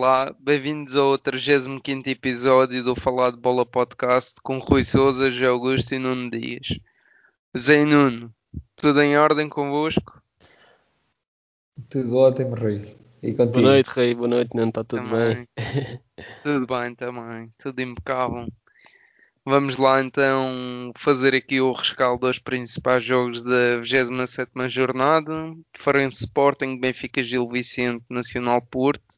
Olá, bem-vindos ao 35 episódio do Falar de Bola Podcast com Rui Souza, José Augusto e Nuno Dias. Zé e Nuno, tudo em ordem convosco? Tudo ótimo, Rui. E contigo? Boa noite, Rui. Boa noite, Nuno. Está tudo também. bem? tudo bem também. Tudo impecável. Vamos lá então fazer aqui o rescaldo dos principais jogos da 27 jornada. Farense Sporting, Benfica Gil Vicente, Nacional Porto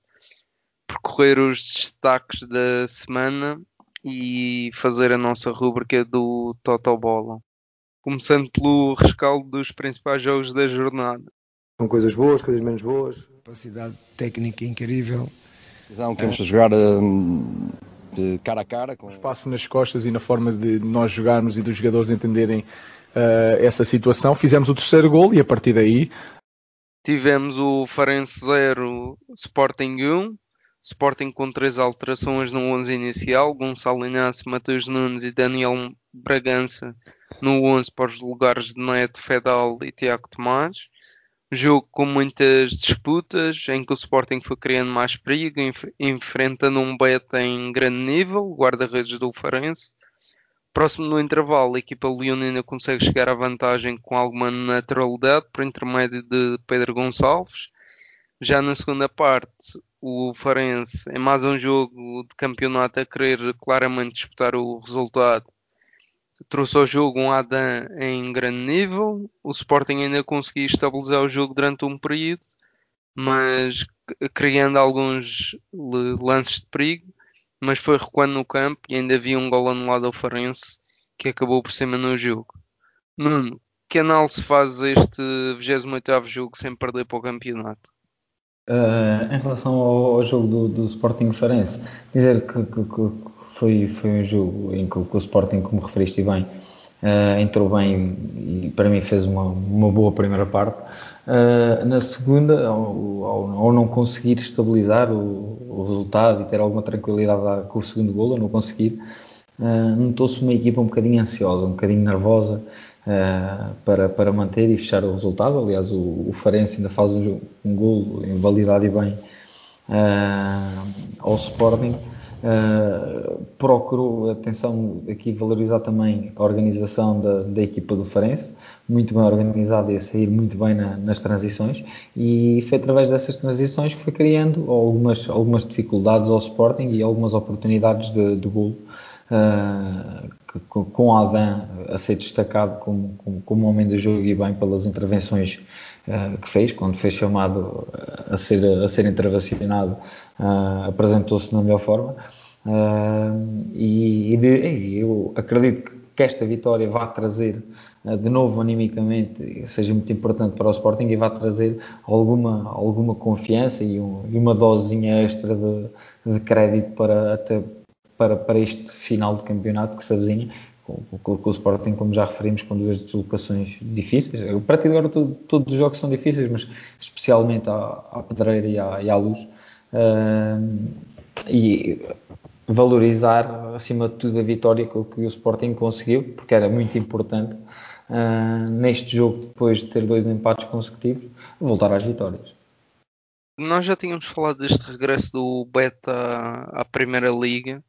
percorrer os destaques da semana e fazer a nossa rúbrica do Total Bola. Começando pelo rescaldo dos principais jogos da jornada. Com coisas boas, coisas menos boas. Capacidade técnica incrível. Visão que vamos é. jogar hum, de cara a cara. Com... Espaço nas costas e na forma de nós jogarmos e dos jogadores entenderem uh, essa situação. Fizemos o terceiro gol e a partir daí. Tivemos o Farense 0, Sporting 1. Sporting com três alterações no 11 inicial, Gonçalo Inácio, Matheus Nunes e Daniel Bragança no 11 para os lugares de Neto, Fedal e Tiago Tomás. Jogo com muitas disputas, em que o Sporting foi criando mais perigo, enf enfrentando um beta em grande nível, guarda-redes do Farense. Próximo do intervalo, a equipa leonina consegue chegar à vantagem com alguma naturalidade por intermédio de Pedro Gonçalves. Já na segunda parte, o Farense é mais um jogo de campeonato a querer claramente disputar o resultado. Trouxe ao jogo um Adam em grande nível. O Sporting ainda conseguiu estabilizar o jogo durante um período, mas criando alguns lances de perigo. Mas foi recuando no campo e ainda havia um gol anulado ao Farense que acabou por cima no jogo. Nuno, que análise faz este 28 jogo sem perder para o campeonato? Uh, em relação ao, ao jogo do, do, Sporting Farense, dizer que, que, que, foi, foi um jogo em que, que o Sporting, como referiste bem, uh, entrou bem e para mim fez uma, uma boa primeira parte. Uh, na segunda, ao, ao, ao, não conseguir estabilizar o, o, resultado e ter alguma tranquilidade com o segundo golo, não conseguir, notou-se uma equipa um bocadinho ansiosa, um bocadinho nervosa, uh, para, para manter e fechar o resultado. Aliás, o, o Farense ainda faz um, um gol em validade e bem uh, ao Sporting. Uh, procurou, atenção, aqui valorizar também a organização da, da equipa do Farense, muito bem organizada e a sair muito bem na, nas transições, e foi através dessas transições que foi criando algumas, algumas dificuldades ao Sporting e algumas oportunidades de, de gol uh, com, com Adam a ser destacado como, como, como, homem do jogo e bem pelas intervenções uh, que fez, quando foi chamado a ser, a ser intervencionado, uh, apresentou-se na melhor forma. e, e, eu acredito que esta vitória vai trazer de novo animicamente, seja muito importante para o Sporting e vai trazer alguma, alguma confiança e, um, e uma dosezinha extra de, de crédito para até para, para este final de campeonato que se avizinha, com, com, com, o Sporting, como já referimos, com duas deslocações difíceis. Para ti agora todo, todos os jogos são difíceis, mas especialmente à, à Pedreira e à, e à Luz. Uh, e valorizar, acima de tudo, a vitória que, que o Sporting conseguiu, porque era muito importante uh, neste jogo, depois de ter dois empates consecutivos, voltar às vitórias. Nós já tínhamos falado deste regresso do Beta à Primeira Liga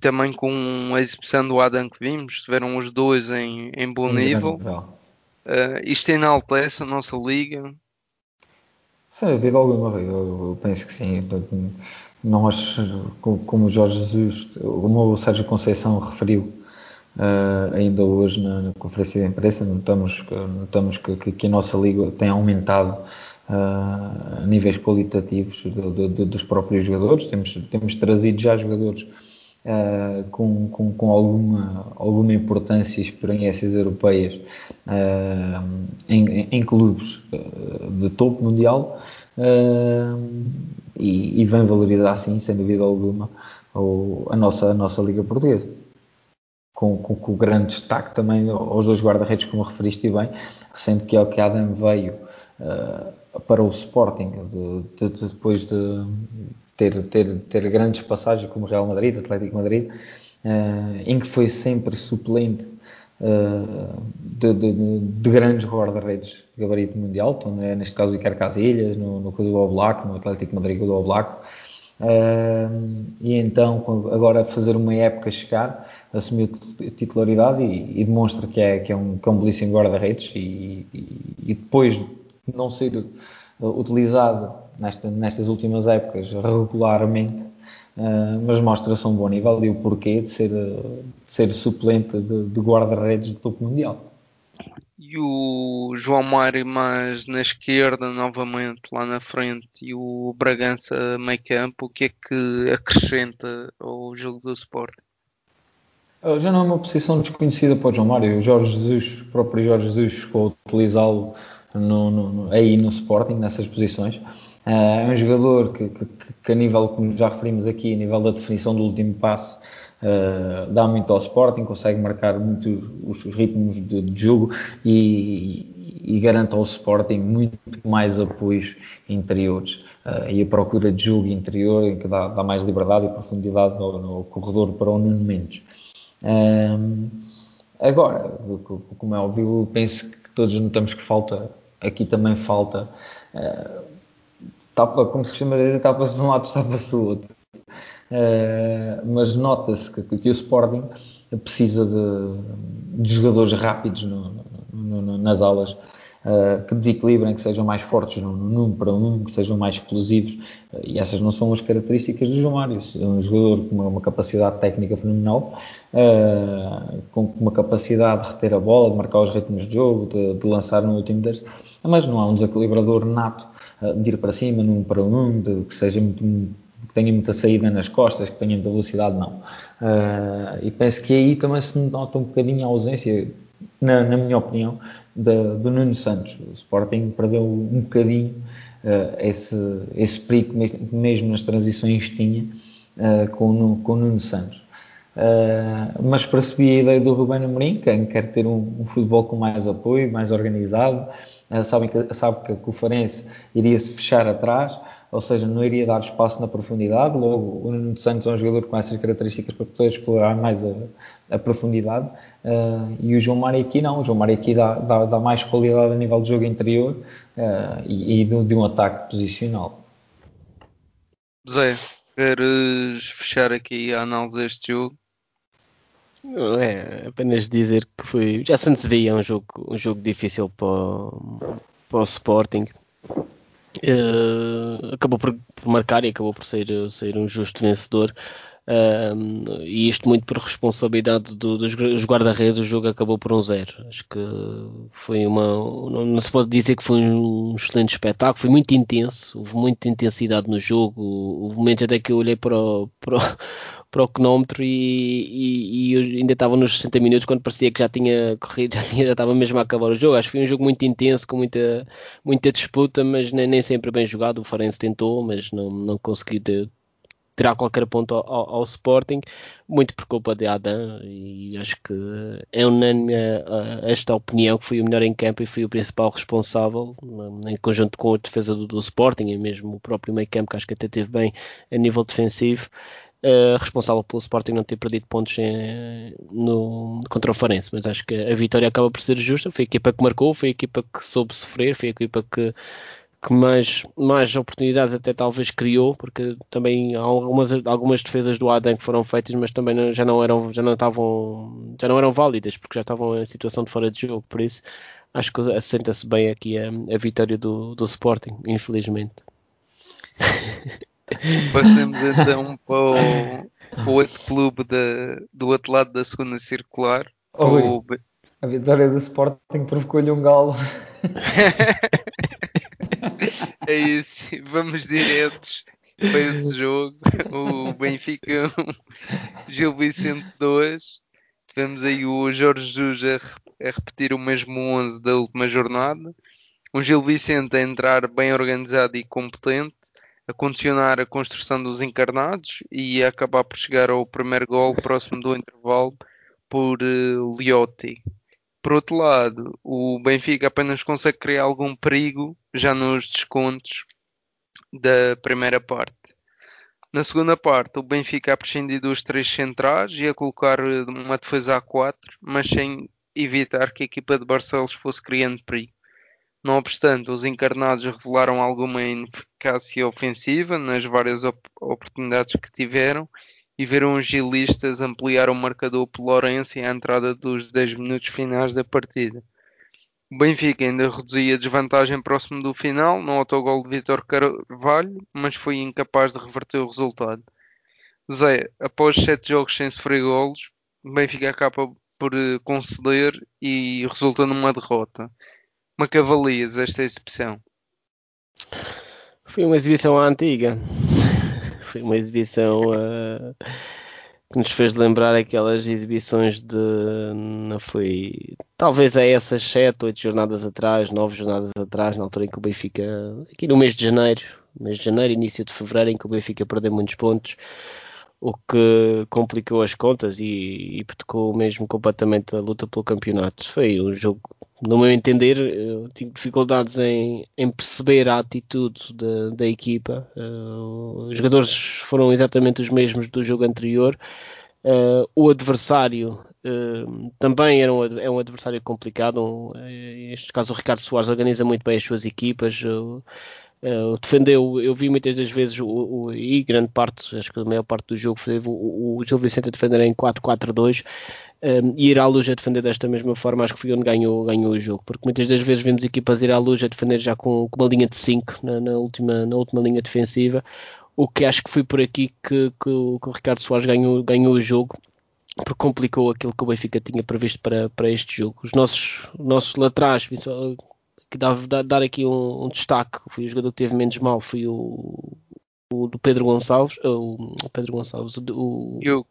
também com a exibição do Adam que vimos, estiveram os dois em, em bom nível. Uh, isto enaltece a nossa liga? Sem dúvida alguma, eu, eu penso que sim. Nós, como o Jorge Jesus, como o Sérgio Conceição referiu uh, ainda hoje na, na, conferência de imprensa, notamos, notamos que, que, que a nossa liga tem aumentado uh, a níveis qualitativos do, do, dos próprios jogadores. Temos, temos trazido já jogadores uh, com, com, com, alguma, alguma importância e experiências europeias uh, em, em, clubes eh, de topo mundial e, e vem valorizar, sim, sem dúvida alguma, o, a, nossa, a nossa Liga Portuguesa. Com, com, com, grande destaque também aos dois guarda-redes, como referiste bem, sendo que é o que Adam veio uh, para o Sporting de, de, depois de, ter, ter, ter grandes passagens como Real Madrid, Atlético Madrid, uh, em que foi sempre suplente uh, de, de, de, grandes guarda-redes de gabarito mundial, então, é, neste caso Iker Casillas, no, no do Oblak, no Atlético Madrid do Oblak, Uh, e então, agora fazer uma época chegar, assumiu titularidade e, e, demonstra que é, que é um, que é um belíssimo guarda-redes e, e, e, depois de não ser utilizado nesta, nestas últimas épocas regularmente, uh, mas mostra-se um bom nível e o porquê de ser, de ser suplente de, de guarda-redes do topo mundial e o João Mário mais na esquerda novamente lá na frente e o Bragança meio campo, o que é que acrescenta ao jogo do Sport? Já não é uma posição desconhecida para o João Mário. O Jorge Jesus, o próprio Jorge Jesus chegou a utilizá-lo no, no, aí no Sporting, nessas posições. É um jogador que, que, que, a nível, como já referimos aqui, a nível da definição do último passe, Uh, dá muito ao Sporting, consegue marcar muito os, os ritmos de, de, jogo e, e, garante ao Sporting muito mais apoios interiores uh, e a procura de jogo interior que dá, dá mais liberdade e profundidade no, no, corredor para o Nuno Mendes. Uh, agora, como é óbvio, penso que todos notamos que falta, aqui também falta, tapa, como se costuma dizer, tapa-se um lado, tapa-se do outro. Uh, mas nota-se que, que, o Sporting precisa de, de jogadores rápidos no, no, no, nas alas, uh, que desequilibrem, que sejam mais fortes no, para um, que sejam mais explosivos, uh, e essas não são as características do João Mário. É um jogador com uma, uma capacidade técnica fenomenal, com uma capacidade de reter a bola, de marcar os ritmos de jogo, de, de lançar no último terço, mas não há um desequilibrador nato de ir para cima, num para um, de, que seja muito que tenha muita saída nas costas, que tenha muita velocidade, não. Uh, e penso que aí também se nota um bocadinho a ausência, na, na minha opinião, do Nuno Santos. O Sporting perdeu um bocadinho uh, esse, esse perigo, mesmo nas transições tinha uh, com, com o Nuno Santos. Uh, mas percebi a ideia do Rubén Amorim, que quer ter um, um, futebol com mais apoio, mais organizado, uh, sabe, que, sabe que, o Farense iria se fechar atrás, ou seja, não iria dar espaço na profundidade. Logo, o Nuno Santos é um jogador com essas características para poder explorar mais a, a profundidade. Uh, e o João Mário aqui não, o João Mário aqui dá, dá, dá mais qualidade a nível de jogo interior uh, e, e de, de, um ataque posicional. Zé, queres fechar aqui a análise deste jogo? É, apenas dizer que foi. Já se antevia um jogo, um jogo difícil para, para o Sporting. Uh, acabou por, por, marcar e acabou por ser, ser um justo vencedor. E isto muito por responsabilidade do, dos guarda-redes, o jogo acabou por um zero. Acho que foi uma. Não, não, se pode dizer que foi um excelente espetáculo, foi muito intenso, houve muita intensidade no jogo. Houve momentos até que eu olhei para o, para o, para o cronómetro e, e, e ainda estava nos 60 minutos quando parecia que já tinha corrido, já, tinha, já estava mesmo a acabar o jogo. Acho que foi um jogo muito intenso, com muita, muita disputa, mas nem, nem sempre bem jogado. O Farense tentou, mas não, não conseguiu tirar qualquer ponto ao, ao, ao, Sporting, muito por culpa de Adam, e acho que é unânime esta opinião que foi o melhor em campo e foi o principal responsável, em conjunto com a defesa do, do Sporting e mesmo o próprio meio campo, que acho que até teve bem a nível defensivo. Uh, responsável pelo Sporting não ter perdido pontos em, no, contra o Farense, mas acho que a vitória acaba por ser justa. Foi a equipa que marcou, foi a equipa que soube sofrer, foi a equipa que, que mais, mais oportunidades até talvez criou, porque também há algumas, algumas defesas do Adam que foram feitas, mas também não, já não eram já não estavam já não eram válidas, porque já estavam em situação de fora de jogo, por isso acho que assenta-se bem aqui a, a vitória do, do Sporting, infelizmente. Passemos então para o, para o outro clube da, do outro lado da segunda circular. Oh, o... A vitória do Sporting provocou-lhe um galo. é isso, vamos diretos para esse jogo. O Benfica 1, Gil Vicente 2. Tivemos aí o Jorge Jesus a, a repetir o mesmo 11 da última jornada. O Gil Vicente a entrar bem organizado e competente a condicionar a construção dos encarnados e a acabar por chegar ao primeiro gol próximo do intervalo por uh, Liotti. Por outro lado, o Benfica apenas consegue criar algum perigo já nos descontos da primeira parte. Na segunda parte, o Benfica a prescindir dos três centrais e a colocar eh, uma defesa a 4, mas sem evitar que a equipa de Barcelos fosse criando perigo. Não obstante, os encarnados revelaram alguma eficácia ofensiva nas várias op oportunidades que tiveram e viram os gilistas ampliar o marcador pelo Lourenço à entrada dos 10 minutos finais da partida. O Benfica ainda reduzia a desvantagem próximo do final, no autogol de Vitor Carvalho, mas foi incapaz de reverter o resultado. Zé, após sete jogos sem sofrer golos, o Benfica acaba por eh, conceder e resulta numa derrota. Como é que avalias esta exibição? Foi uma exibição antiga. Foi uma exibição uh, que nos fez lembrar aquelas exibições de. Não foi. Talvez a essas 7, 8 jornadas atrás, 9 jornadas atrás, na altura em que o Benfica. Aqui no mês de janeiro, mês de janeiro, início de fevereiro, em que o Benfica perdeu muitos pontos, o que complicou as contas e, e mesmo completamente a luta pelo campeonato. Foi um jogo, no meu entender, eu tive dificuldades em, em perceber a atitude da, da equipa. Uh, os jogadores foram exatamente os mesmos do jogo anterior. Uh, o adversário uh, também era um, é um adversário complicado. Um, neste caso, o Ricardo Soares organiza muito bem as suas equipas. Uh, Uh, defendeu, eu vi muitas das vezes, o, o, e grande parte, acho que a maior parte do jogo foi o, o Gil Vicente a defender em 4-4-2 um, eh, e ir à luz a defender desta mesma forma, acho que foi onde ganhou, ganhou o jogo, porque muitas das vezes vemos equipas ir à luz a defender já com, com uma linha de 5 na, na, última, na última linha defensiva, o que acho que foi por aqui que, que, que o Ricardo Soares ganhou, ganhou o jogo porque complicou aquilo que o Benfica tinha previsto para, para este jogo. Os nossos, nossos laterais, que dar aqui um, um, destaque, foi o jogador que teve menos mal, foi o, o do Pedro Gonçalves, o, o Pedro Gonçalves, o, o,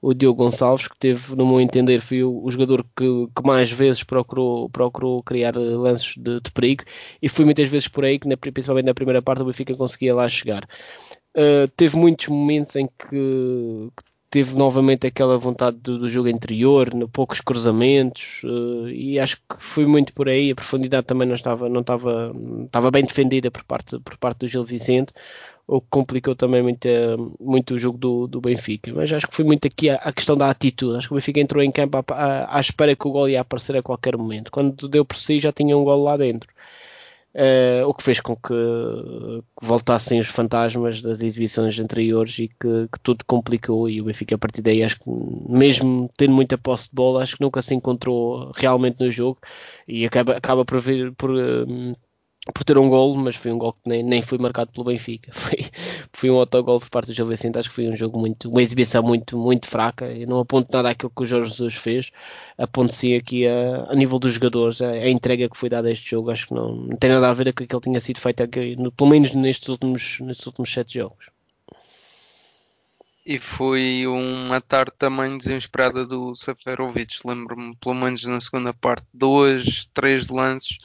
o Diogo Gonçalves, que teve, no meu entender, foi o, o jogador que, que, mais vezes procurou, procurou criar lances de, de, perigo. E foi muitas vezes por aí que, na, principalmente na primeira parte, o Benfica conseguia lá chegar. Uh, teve muitos momentos em que, que teve novamente aquela vontade do, do jogo anterior, no, poucos cruzamentos, uh, e acho que foi muito por aí. A profundidade também não estava, não estava, estava bem defendida por parte, por parte do Gil Vicente, o que complicou também muito, uh, muito o jogo do, do Benfica. Mas acho que foi muito aqui a, a questão da atitude. Acho que o Benfica entrou em campo à, à, à espera que o gol ia aparecer a qualquer momento. Quando deu por si, já tinha um gol lá dentro. Uh, o que fez com que, que, voltassem os fantasmas das exibições anteriores e que, que, tudo complicou e o Benfica a partir daí acho que mesmo tendo muita posse de bola acho que nunca se encontrou realmente no jogo e acaba, acaba por, vir, por uh, por ter um gol, mas foi um gol que nem, nem foi marcado pelo Benfica. Foi, foi um autogol por parte do Gil Vicente. Acho que foi um jogo muito, uma exibição muito, muito fraca. Eu não aponto nada àquilo que o Jorge Jesus fez, aponto sim aqui a, a nível dos jogadores, a, a, entrega que foi dada a este jogo. Acho que não, não tem nada a ver com aquilo que tinha sido feito, aqui, no, pelo menos nestes últimos, nestes últimos sete jogos. E foi uma tarde também desesperada do Seferovic. Lembro-me, pelo menos na segunda parte, dois, três lances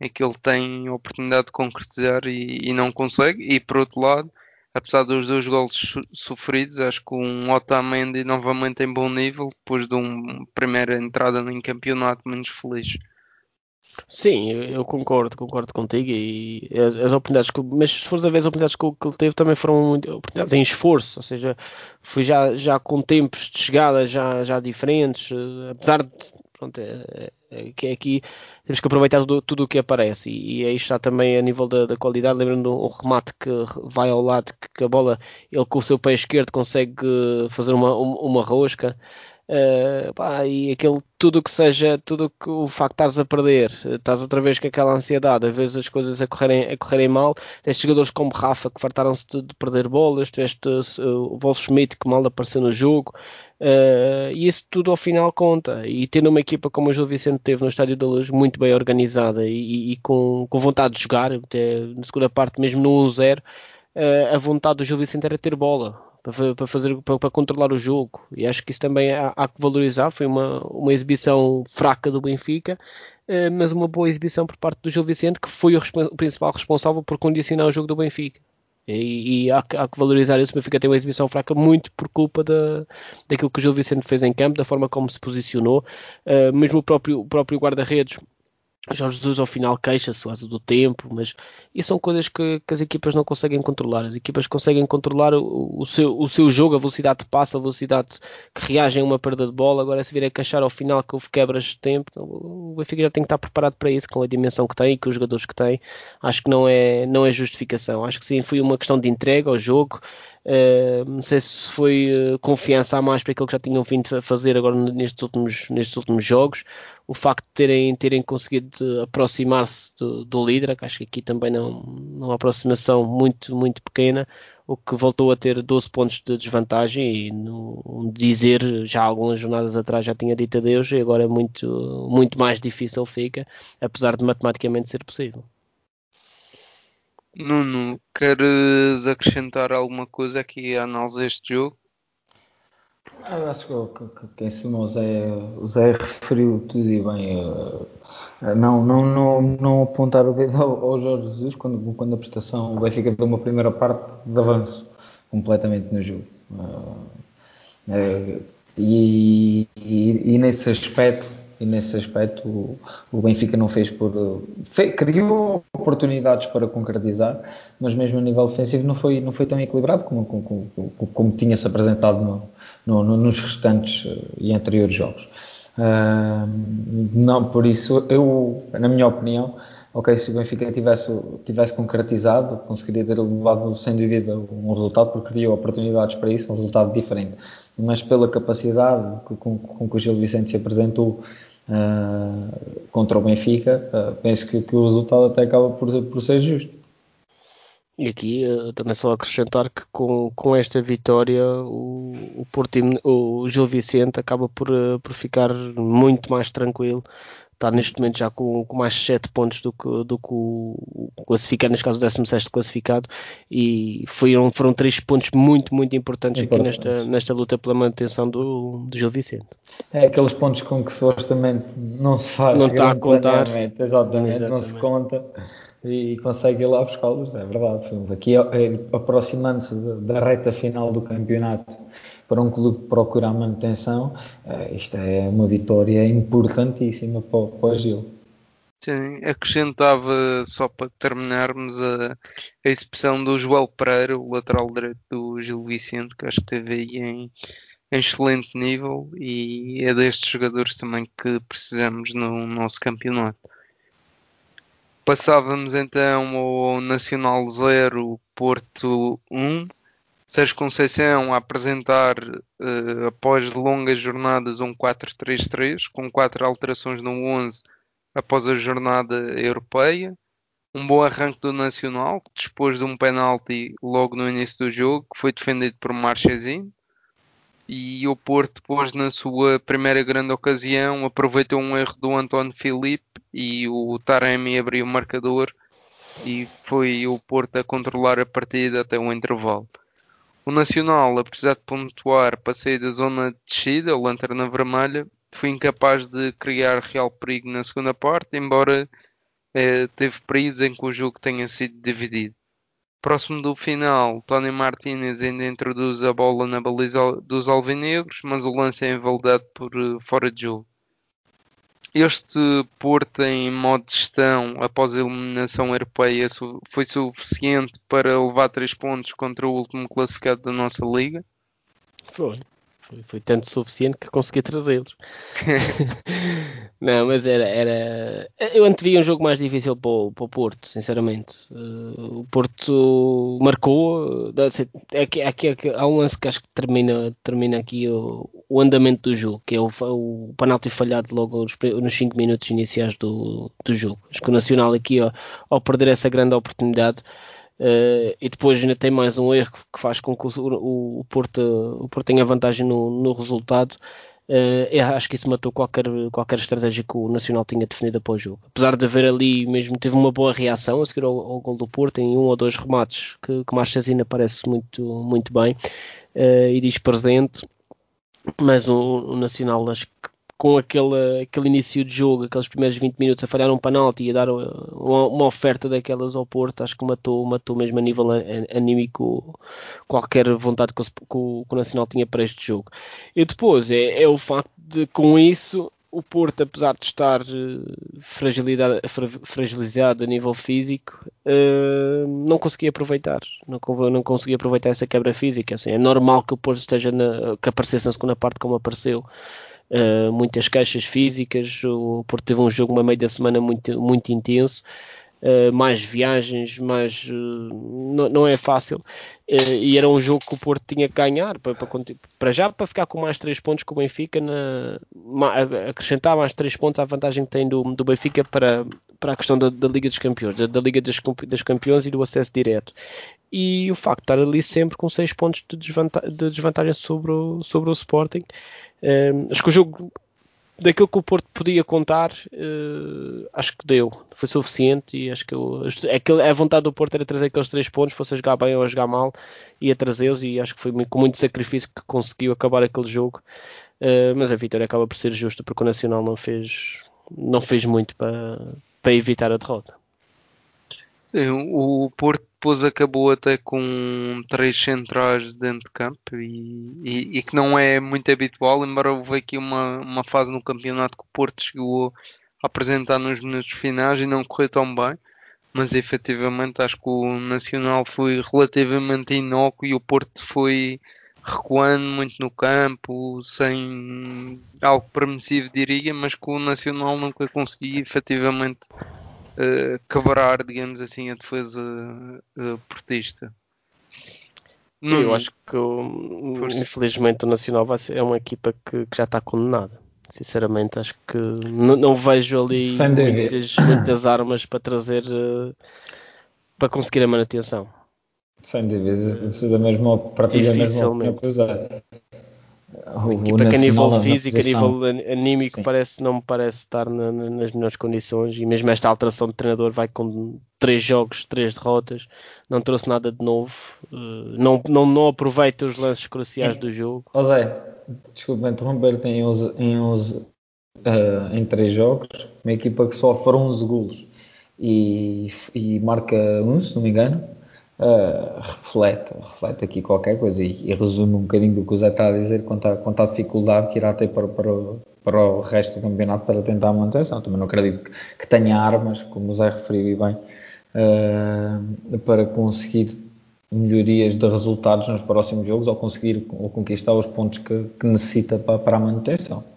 é que ele tem a oportunidade de concretizar e, e, não consegue. E por outro lado, apesar dos dois gols sofridos, acho que um Otamendi novamente em bom nível, depois de uma primeira entrada em campeonato menos feliz. Sim, eu concordo, concordo contigo e as, as oportunidades que, mas se fores a ver as oportunidades que, que ele teve também foram oportunidades em esforço, ou seja, foi já, já com tempos de chegada já, já diferentes, eh, apesar de pronto, é, é, que aqui temos que aproveitar tudo, tudo o que aparece. E, e aí está também a nível da, da qualidade, lembrando um remate que vai ao lado, que, que, a bola ele com o seu pé esquerdo consegue fazer uma, uma rosca Uh, pá, e aquele tudo que seja, tudo que o facto de estás a perder, estás outra vez com aquela ansiedade, a vezes as coisas a correrem, a correrem mal. Tens jogadores como Rafa que fartaram-se de, de, perder bolas, tiveste uh, o Wolf Schmidt que mal apareceu no jogo, uh, e isso tudo ao final conta. E tendo uma equipa como o Gil Vicente teve no Estádio da Luz, muito bem organizada e, e com, com vontade de jogar, até na segunda parte, mesmo no 1-0, a vontade do Gil Vicente era ter bola para, fazer para, controlar o jogo e acho que isso também há, há, que valorizar foi uma, uma exibição fraca do Benfica eh, mas uma boa exibição por parte do Gil Vicente que foi o, o principal responsável por condicionar o jogo do Benfica e, e há, há, que valorizar isso. O Benfica tem uma exibição fraca muito por culpa da, daquilo que o Gil Vicente fez em campo, da forma como se posicionou. Uh, mesmo o próprio, o próprio guarda-redes Jorge Jesus ao final queixa-se do tempo, mas isso são coisas que, que, as equipas não conseguem controlar. As equipas conseguem controlar o, o, seu, o seu jogo, a velocidade de passo, a velocidade que reagem a uma perda de bola. Agora, se vir a queixar ao final que houve quebras de tempo, o Benfica já tem que estar preparado para isso, com a dimensão que tem e com os jogadores que tem. Acho que não é, não é justificação. Acho que sim, foi uma questão de entrega ao jogo. Uh, não sei se foi uh, confiança a mais para aquilo que já tinham vindo a fazer agora nestes últimos, nestes últimos jogos. O facto de terem, terem conseguido aproximar-se do, do, líder, que acho que aqui também não, uma aproximação muito, muito pequena, o que voltou a ter 12 pontos de desvantagem e no, dizer já algumas jornadas atrás já tinha dito adeus e agora é muito, muito mais difícil fica, apesar de matematicamente ser possível. Nuno, queres acrescentar alguma coisa aqui à análise deste jogo? Eu acho que, que, que em cima o Zé, o Zé referiu tudo e bem. Uh, não, não, não, não apontar o dedo ao, ao, Jorge Jesus quando, quando a prestação o Benfica deu uma primeira parte de avanço completamente no jogo. Uh, uh, e, e, e, nesse aspecto e nesse aspecto o, o Benfica não fez por criou oportunidades para concretizar, mas mesmo a nível defensivo não foi não foi tão equilibrado como como, como, como tinha se apresentado no, no, nos restantes eh, e anteriores jogos. Uh, não, por isso eu, na minha opinião, ok, se o Benfica tivesse, tivesse concretizado, conseguiria ter levado sem dúvida um resultado, porque criou oportunidades para isso, um resultado diferente. Mas pela capacidade com, com que o Gil Vicente se apresentou uh, contra o Benfica, uh, penso que, que, o resultado até acaba por, por ser justo. E aqui uh, também só acrescentar que com, com esta vitória o, o, o Gil Vicente acaba por, por ficar muito mais tranquilo está neste momento já com, com mais 7 pontos do que, do que o, o classificado, neste caso o 16 classificado, e foram, foram 3 pontos muito, muito importantes Importante. aqui nesta, nesta luta pela manutenção do, do Gil Vicente. É aqueles pontos com que supostamente não se faz não está a contar. Exatamente, exatamente, não se conta e consegue ir lá buscá-los, é verdade. Aqui é, aproximando-se da reta final do campeonato para um clube que procura a manutenção, uh, isto é uma vitória importantíssima para, para o Gil. Sim, acrescentava só para terminarmos a, a do João Pereira, o lateral direito do Gil Vicente, que acho que esteve aí em, em excelente nível e é destes jogadores também que precisamos no nosso campeonato. Passávamos então ao Nacional 0, Porto 1. Sérgio Conceição a apresentar, uh, após longas jornadas, um 4-3-3, com quatro alterações no 11 após a jornada europeia. Um bom arranque do Nacional, que dispôs de um penalti logo no início do jogo, que foi defendido por Marchezinho. E o Porto, depois, na sua primeira grande ocasião, aproveitou um erro do António Filipe e o Taremi abriu o marcador e foi o Porto a controlar a partida até o intervalo. O Nacional, a precisar de pontuar para sair da zona de descida, ou lanterna vermelha, foi incapaz de criar real perigo na segunda parte, embora eh, teve períodos em que o jogo tenha sido dividido. Próximo do final, Tony Martinez ainda introduz a bola na baliza dos alvinegros, mas o lance é invalidado por eh, fora de jogo. Este Porto em modo de gestão após a eliminação europeia foi suficiente para levar 3 pontos contra o último classificado da nossa liga? Foi. Foi, foi tanto suficiente que consegui trazê-los. não, mas era, era. Eu antevia um jogo mais difícil para o, para o Porto, sinceramente. Uh, o Porto marcou. Aqui, aqui, aqui, há um lance que acho que termina, termina aqui o, o andamento do jogo, que é o, o penalti falhado logo nos, nos 5 minutos iniciais do, do jogo. Acho que o Nacional aqui, ó, ao perder essa grande oportunidade. Uh, e depois ainda tem mais um erro que faz com que o, o, Porto, o Porto tenha vantagem no, no resultado. Uh, acho que isso matou qualquer, qualquer estratégia que o Nacional tinha definida para o jogo. Apesar de haver ali mesmo, teve uma boa reação a seguir ao, ao gol do Porto em um ou dois remates que, que Marchesina parece muito, muito bem uh, e diz presente. Mas o, o Nacional acho com aquele, aquele início de jogo, aqueles primeiros 20 minutos a falhar um penalti e a dar uma, uma, oferta daquelas ao Porto, acho que matou, matou mesmo a nível anímico qualquer vontade que o, que o, Nacional tinha para este jogo. E depois é, é o facto de, com isso, o Porto, apesar de estar uh, fragilizado a nível físico, uh, não conseguia aproveitar. Não, não conseguia aproveitar essa quebra física. Assim, é normal que o Porto esteja na, que aparecesse na segunda parte como apareceu. Uh, muitas queixas físicas. O Porto teve um jogo uma meia da semana muito, muito intenso. Uh, mais viagens, mais uh, não, não, é fácil. Uh, e era um jogo que o Porto tinha que ganhar para, para, para, já para ficar com mais 3 pontos com o Benfica, na, acrescentar mais 3 pontos à vantagem que tem do, do Benfica para, para a questão da, da Liga dos Campeões, da, da Liga das, Campeões e do acesso direto. E o facto de estar ali sempre com 6 pontos de desvantagem, de desvantagem sobre, o, sobre o Sporting. acho que o jogo daquilo que o Porto podia contar, uh, acho que deu, foi suficiente e acho que eu, aquele, a vontade do Porto era trazer aqueles três pontos, fosse a jogar bem ou a jogar mal, ia trazê-los e acho que foi com muito sacrifício que conseguiu acabar aquele jogo. Uh, mas a vitória acaba por ser justa porque o Nacional não fez, não fez muito para, para evitar a derrota. O Porto depois acabou até com três centrais dentro de campo e, e, e, que não é muito habitual, embora houve aqui uma, uma fase no campeonato que o Porto chegou a apresentar nos minutos finais e não correu tão bem, mas efetivamente acho que o Nacional foi relativamente inócuo e o Porto foi recuando muito no campo, sem algo permissivo diria, mas que o Nacional nunca conseguia efetivamente uh, quebrar, digamos assim, a defesa uh, portista. Eu acho que infelizmente o Nacional vai ser, é uma equipa que, que já está condenada. Sinceramente, acho que não vejo ali muitas, muitas, armas para trazer uh, para conseguir a manutenção. Sem dúvida, isso da mesma, partilho da mesma opinião que uma equipa que a nível físico, a nível anímico, parece, não me parece estar na, na, nas melhores condições. E mesmo esta alteração de treinador vai com três jogos, três derrotas, não trouxe nada de novo, uh, não, não, não aproveita os lances cruciais do jogo. José, desculpa interromper, tem 11, em 11 uh, em três jogos, uma equipa que sofre 11 golos. E, e marca um, se não me engano uh, reflete, reflete aqui qualquer coisa e, e, resume um bocadinho do que o Zé está a dizer quanto à, quanto à dificuldade que irá ter para, para, para o resto do campeonato para tentar a manutenção. Também não acredito que, que tenha armas, como o Zé referiu bem, uh, para conseguir melhorias de resultados nos próximos jogos ou conseguir ou conquistar os pontos que, que necessita para, para a manutenção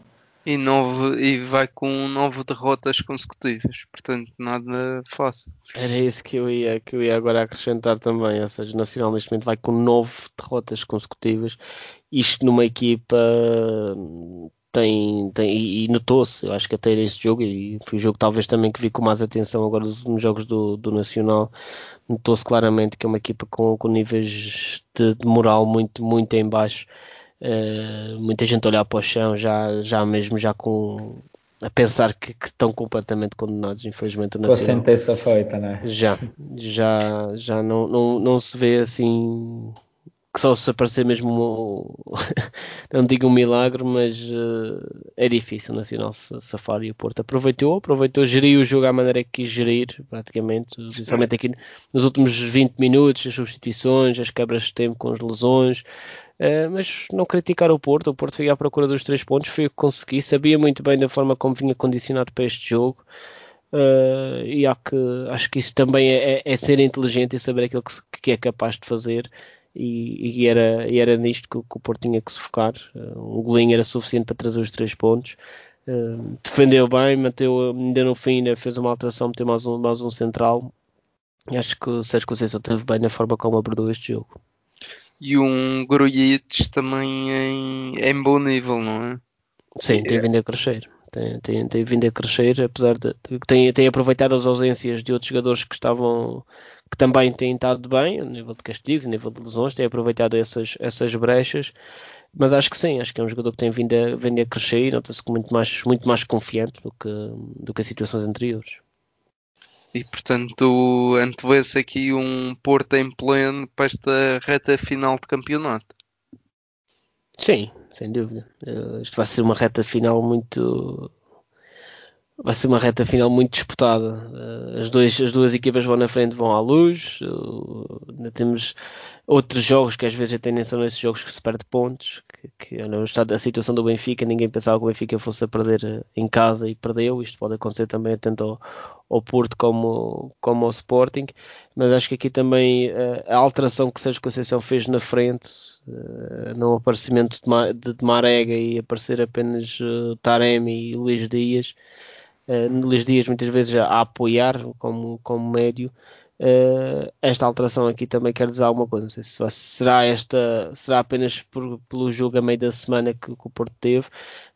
e, nove, e vai com nove derrotas consecutivas, portanto nada fácil. Era isso que eu ia, que eu ia agora acrescentar também, ou seja, o Nacional neste momento vai com nove derrotas consecutivas, isto numa equipa tem, tem e, notou-se, eu acho que até este jogo, e foi o jogo talvez também que vi com mais atenção agora nos jogos do, do Nacional, notou-se claramente que é uma equipa com, com níveis de, de moral muito, muito em baixo Uh, muita gente olhar para o chão já, já mesmo já com a pensar que, que estão completamente condenados, infelizmente. Com a sentença feita, né? Já, já, já não, não, não se vê assim que só se aparecer mesmo, não digo um milagre, mas uh, é difícil o Nacional safar e o Porto aproveitou, aproveitou, geriu o jogo à maneira que quis gerir, praticamente, principalmente aqui nos últimos 20 minutos, as substituições, as quebras de tempo com as lesões, Uh, mas não criticar o Porto, o Porto foi à procura dos três pontos, foi o que consegui, sabia muito bem da forma como vinha condicionado para este jogo. Uh, e há que, acho que isso também é, é, é ser inteligente e saber aquilo que, que é capaz de fazer. E, e, era, e era nisto que, que, o Porto tinha que se focar. Uh, um golinho era suficiente para trazer os três pontos. Uh, defendeu bem, meteu, ainda no fim ainda fez uma alteração, meteu mais um, mais um central. Acho que o Sérgio Conceição teve bem na forma como abordou este jogo e um Grujic também em, em bom nível, não é? Sim, tem vindo a crescer. Tem, tem, tem vindo a crescer, apesar de que tem, tem aproveitado as ausências de outros jogadores que estavam que também têm estado bem, a nível de castigos, a nível de lesões, tem aproveitado essas, essas brechas, mas acho que sim, acho que é um jogador que tem vindo a, vindo a crescer e nota-se muito mais, muito mais confiante do que, do que as situações anteriores. E portanto antevê-se aqui um Porto em pleno para esta reta final de campeonato. Sim, sem dúvida. Uh, isto vai ser uma reta final muito vai ser uma reta final muito disputada. Eh, as, dois, as duas equipas vão na frente, vão à luz. Ainda temos outros jogos que às vezes a tendência são esses jogos que se perde pontos. Que, que estado da situação do Benfica, ninguém pensava que o Benfica fosse a perder eh, em casa e perdeu. Isto pode acontecer também tanto ao, ao Porto como, como ao Sporting. Mas acho que aqui também eh, a alteração que Sérgio Conceição fez na frente, no aparecimento de, de Marega e aparecer apenas Taremi e Luís Dias uh, Dias muitas vezes a, apoiar como, como médio. Uh, esta alteração aqui também quer dizer alguma coisa. Não sei se será esta, será apenas por, pelo jogo a meio da semana que, que o Porto teve.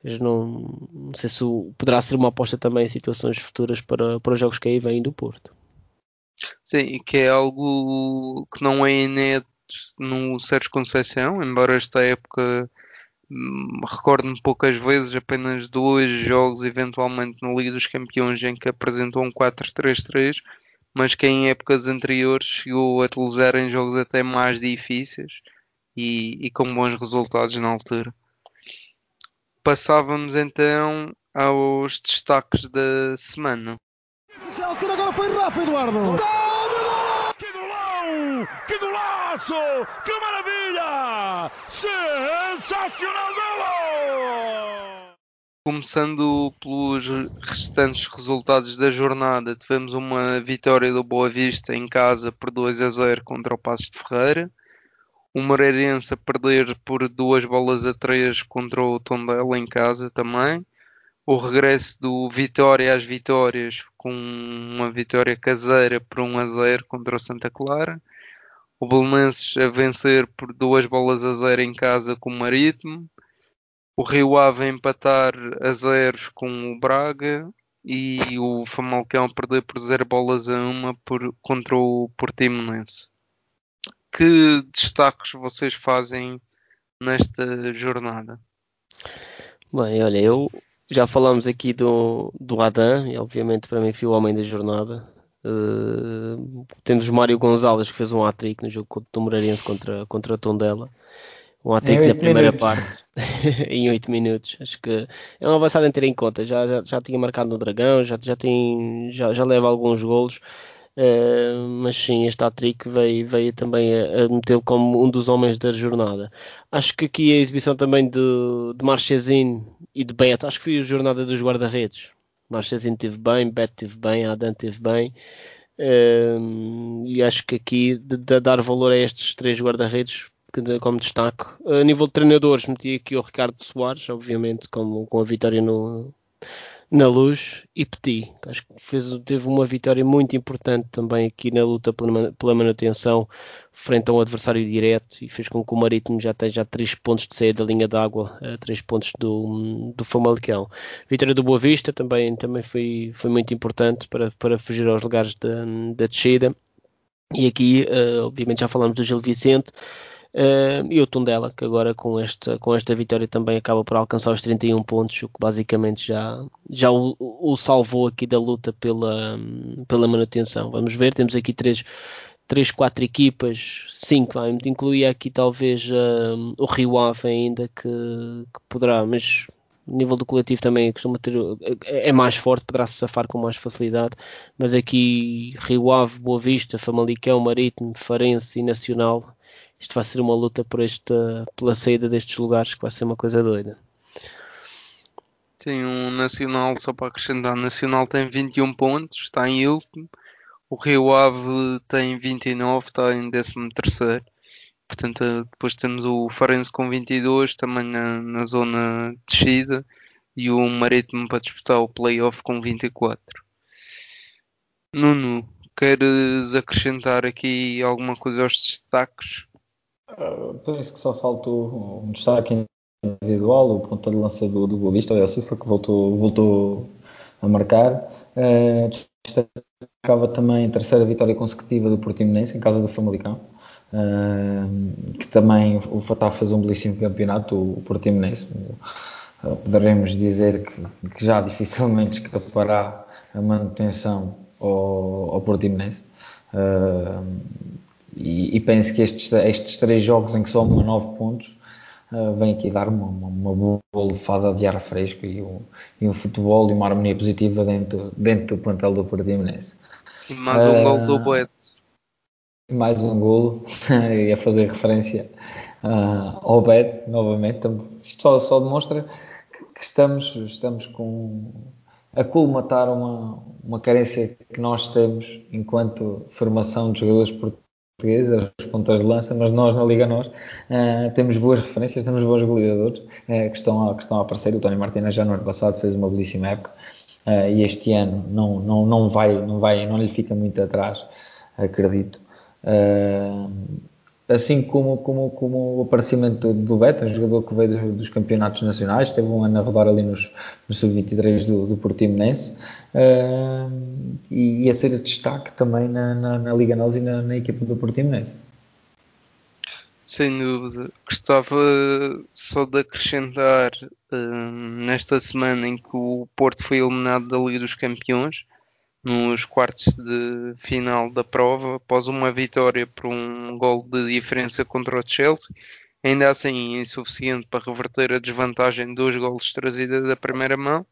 Mas não, não sei se o, poderá ser uma aposta também em situações futuras para, para os jogos que aí vêm do Porto. Sim, que é algo que não é inédito no Sérgio Conceição, embora esta época recordo-me poucas vezes, apenas dois jogos, eventualmente na Liga dos Campeões, em que apresentou um 4-3-3, mas que em épocas anteriores chegou a utilizar em jogos até mais difíceis e, e com bons resultados na altura. Passávamos então aos destaques da semana. Agora foi Rafa Eduardo. Que golão! Que golaço! Que maravilha! Sensacional! Começando pelos restantes resultados da jornada, tivemos uma vitória do Boa Vista em casa por 2 a 0 contra o Passos de Ferreira. O Moreirense a perder por duas bolas a 3 contra o Tondela em casa também. O regresso do Vitória às vitórias com uma vitória caseira por 1 a 0 contra o Santa Clara o Belenenses a vencer por duas bolas a zero em casa com o Marítimo, o Rio Ave a empatar a zeros com o Braga e o Famalicão a perder por zero bolas a uma por, contra o Portimonense. Que destaques vocês fazem nesta jornada? Bem, olha, eu já falamos aqui do, do Adam, e obviamente para mim foi o homem da jornada. Uh, temos Mário Gonzalez que fez um hat-trick no jogo do Moreirense contra, contra a Tondela. Um hat-trick na primeira minutos. parte, em 8 minutos. Acho que é uma avançada em ter em conta. Já, já, já tinha marcado no Dragão, já, já, tem, já, já leva alguns golos. Uh, mas sim, este hat-trick veio, veio também a, a metê-lo como um dos homens da jornada. Acho que aqui a exibição também de, de Marchesin e de Beto, acho que foi a jornada dos guarda-redes. Marchesin teve bem, Beto teve bem, Adam teve bem. E acho que aqui de, de, dar valor a estes três guarda-redes como destaque. A nível de treinadores, meti aqui o Ricardo Soares, obviamente, com, com a vitória no, na luz e Petit, acho que fez, teve uma vitória muito importante também aqui na luta pela manutenção frente a um adversário direto e fez com que o Marítimo já tenha 3 pontos de saída da linha d'água, 3 pontos do, do Famalicão. Vitória do Boa Vista também, também foi, foi muito importante para, para fugir aos lugares da, da descida. E aqui, uh, obviamente, já falamos do Gil Vicente, Uh, e o Tondela, que agora com esta, com esta vitória também acaba por alcançar os 31 pontos, o que basicamente já, já o, o salvou aqui da luta pela, pela manutenção. Vamos ver, temos aqui três, três quatro equipas, cinco, ah, incluía aqui talvez o Rio Ave ainda, que, que poderá, mas o nível do coletivo também costuma ter, é, é mais forte, poderá se safar com mais facilidade, mas aqui Rio Ave, Boa Vista, Famalicão, Marítimo, Farense e Nacional isto vai ser uma luta por esta, pela saída destes lugares que vai ser uma coisa doida. Tem um Nacional, só para acrescentar, o Nacional tem 21 pontos, está em último. O Rio Ave tem 29, está em 13 Portanto, depois temos o Farense com 22, também na, na zona descida. E o Marítimo para disputar o playoff com 24. Nuno, queres acrescentar aqui alguma coisa aos destaques? Uh, penso que só faltou um destaque individual, o ponta de lança do, do golista, o Silva, que voltou, voltou a marcar. Uh, destacava também a terceira vitória consecutiva do Portimonense em casa do Famalicão, uh, que também o Fatah fez um belíssimo campeonato, o Portimonense. Uh, poderemos dizer que, que, já dificilmente escapará a manutenção ao, ao Portimonense. Uh, e, e, penso que estes, estes três jogos em que somam 9 pontos uh, vem aqui dar uma, uma, uma boa lefada de ar fresco e um, e um futebol e uma harmonia positiva dentro, dentro do plantel do Portimonense. E mais um gol do Boeto. Mais um golo, e a fazer referência uh, ao Beto, novamente. Isto só, só demonstra que estamos, estamos com a colmatar uma, uma carência que nós temos enquanto formação de jogadores portugueses, as pontas de lança, mas nós na Liga Nós uh, temos boas referências, temos bons goleadores uh, que, estão a, que estão a aparecer. O Tony Martínez já no ano passado fez uma belíssima época uh, e este ano não, não, não, vai, não, vai, não lhe fica muito atrás, acredito assim como, como, como o aparecimento do Beto, um jogador que veio dos, dos campeonatos nacionais, teve um ano a rodar ali nos, nos sub-23 do, do Portimonense uh, e a ser destaque também na, na, na Liga Nós e na, na, equipa do Portimonense. Sem dúvida. Gostava só de acrescentar uh, nesta semana em que o Porto foi eliminado da Liga dos Campeões, nos quartos de final da prova, após uma vitória por um gol de diferença contra o Chelsea, ainda assim insuficiente para reverter a desvantagem de dois golos trazida da primeira mão.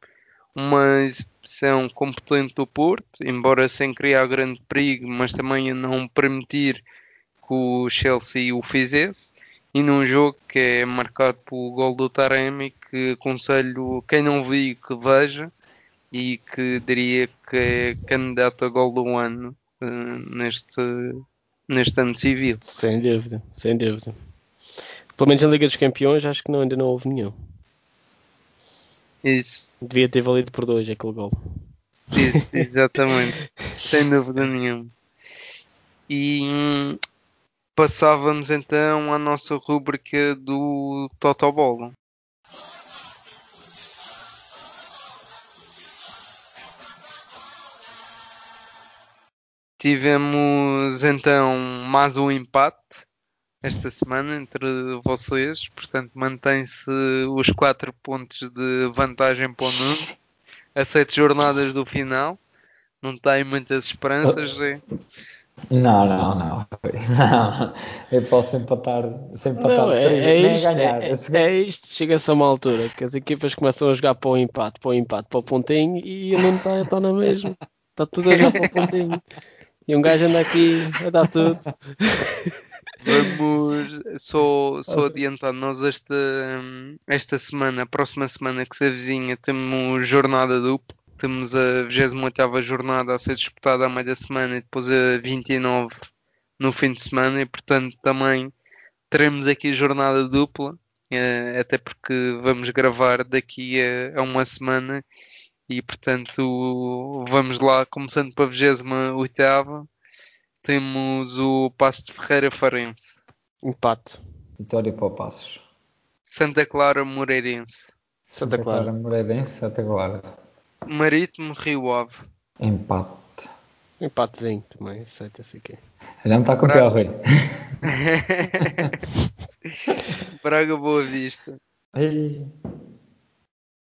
Uma exibição competente do Porto, embora sem criar grande perigo, mas também a não permitir que o Chelsea o fizesse. E num jogo que é marcado pelo gol do Taremi, que aconselho quem não viu que veja, e que diria que é candidato a gol do ano uh, neste, neste ano civil. Sem dúvida, sem dúvida. Pelo menos na Liga dos Campeões acho que não, ainda não houve nenhum. Isso. Devia ter valido por dois aquele gol. Isso, exatamente. sem dúvida nenhuma. E hum, passávamos então à nossa rúbrica do Totobolo. Tivemos então mais um empate esta semana entre vocês, portanto mantém-se os 4 pontos de vantagem para o Nuno a 7 jornadas do final. Não tem muitas esperanças, é? Não, não, não. não. Eu posso empatar, sem empatar não, é, é, isto, ganhar. É, é isto, chega-se a uma altura que as equipas começam a jogar para o empate, para o empate, para o pontinho e o Nuno está, está na mesma. Está tudo a jogar para o pontinho. E um gajo anda aqui a dar tudo. Vamos só, só adiantar, nós esta, esta semana, a próxima semana que se avizinha, temos jornada dupla. Temos a 28 jornada a ser disputada à meia da semana e depois a 29 no fim de semana, e portanto também teremos aqui jornada dupla, eh, até porque vamos gravar daqui a, a uma semana e portanto, vamos lá, começando para a 28 temos o Passo de Ferreira Farense. Empate. Vitória para o Passos. Santa Clara Moreirense. Santa, Santa Clara. Clara Moreirense, Santa Clara. Marítimo Rio Ave. Empate. Empatezinho também, aceita-se aqui. Já me está com o teu, Rui. Braga Boa Vista. Ei.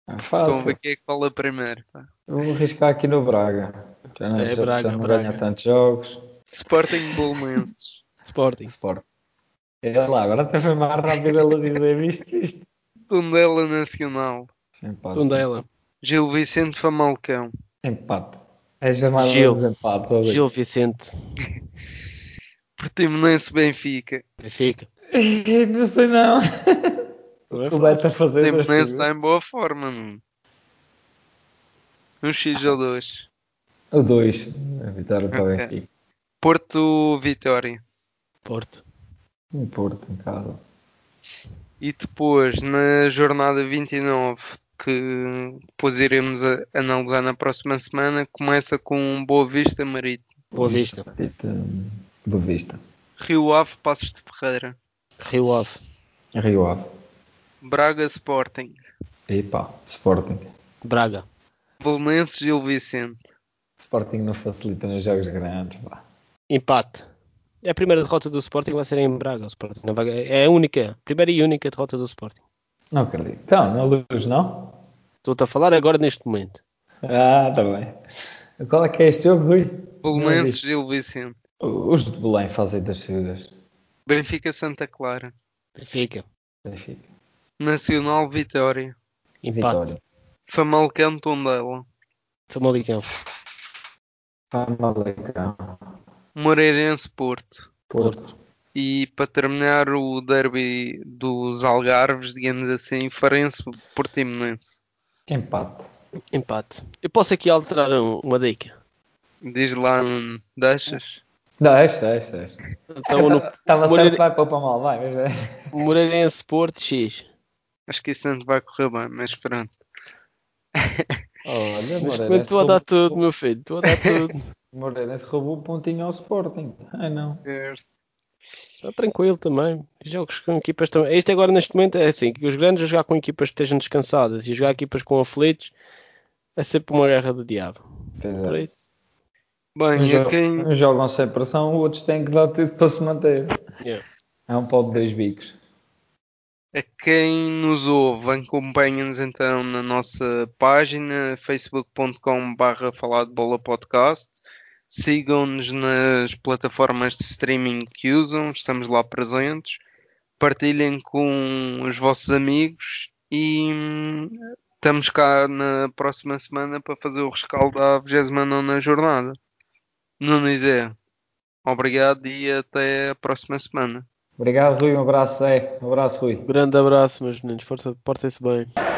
É Estão a ver quem é que fala primeiro. Pá. Vou arriscar aqui no Braga. Já não, é, já, Braga, já não Braga. ganha tantos jogos. Sporting Bolmenses. Sporting. Sporting. É lá, agora até foi mais rápido ela dizer isto, isto. Tundela Nacional. Empate. Tundela. Gil Vicente Famalcão. Empate. É chamada Gil. dos empates. Gil Vicente. Portimonense Benfica. Benfica. não sei não. É o Beto a fazer. O está em boa forma, mano. Um X ou dois. O 2. A vitória para o okay. Benfica. Porto Vitória. Porto. Um Porto em casa. E depois, na jornada 29, que depois iremos analisar na próxima semana, começa com Boa Vista Marítimo. Boa Vista. Boa Vista. Rio Ave, Passos de Ferreira. Rio Ave. Rio Ave. Braga Sporting. Epa, Sporting. Braga. Belenenses Gil Vicente. Sporting não facilita nos jogos grandes. Pá. Empate. É a primeira derrota do Sporting vai ser em Braga. O Sporting é a única, primeira e única derrota do Sporting. Não acredito. Então, na luz, não? Estou-te a falar agora neste momento. Ah, tá bem. Qual é que é este jogo, Rui? Belenenses Gil Vicente. Os de Belém fazem das suas. Benfica Santa Clara. Benfica. Benfica. Nacional Vitória. Empate. Vitória. Famalicão Tondela. Famalicão. Famalicão. Moreirense Porto. Porto. E para terminar o derby dos Algarves, digamos assim, Farense Portimonense. Empate. Empate. Eu posso aqui alterar um- uma dica. Diz lá, Nuno, deixas? Deixa, deixa, deixa. Então, no Estava Moreira- certo, vai para o mal, vai. Mas... é. Moreirense Porto X. Acho que isso não vai correr bem, mas pronto. Olha, momento estou a dar roubou- tudo, meu filho. Estou a dar tudo. Moreirense roubou o pontinho ao Sporting. Ai não. Está tranquilo também. Jogos com equipas também. Este agora neste momento é assim, que os grandes a jogar com equipas que estejam descansadas e jogar equipas com aflitos é sempre uma guerra do diabo. Pois Por é. isso. Bem, Uns, a jo- quem, uns jogam sem pressão, outros têm que dar tudo para se manter. Yeah. É um pau de dois bicos. A quem nos ouve, acompanha-nos então na nossa página facebook.com.br falar de bola podcast. Sigam-nos nas plataformas de streaming que usam, estamos lá presentes. Partilhem com os vossos amigos e hum, estamos cá na próxima semana para fazer o rescaldo da 29 jornada. Nuno Izé, obrigado e até a próxima semana. Obrigado, Rui. Um abraço, é. Um abraço, Rui. Grande abraço, meus meninos. Portem-se bem.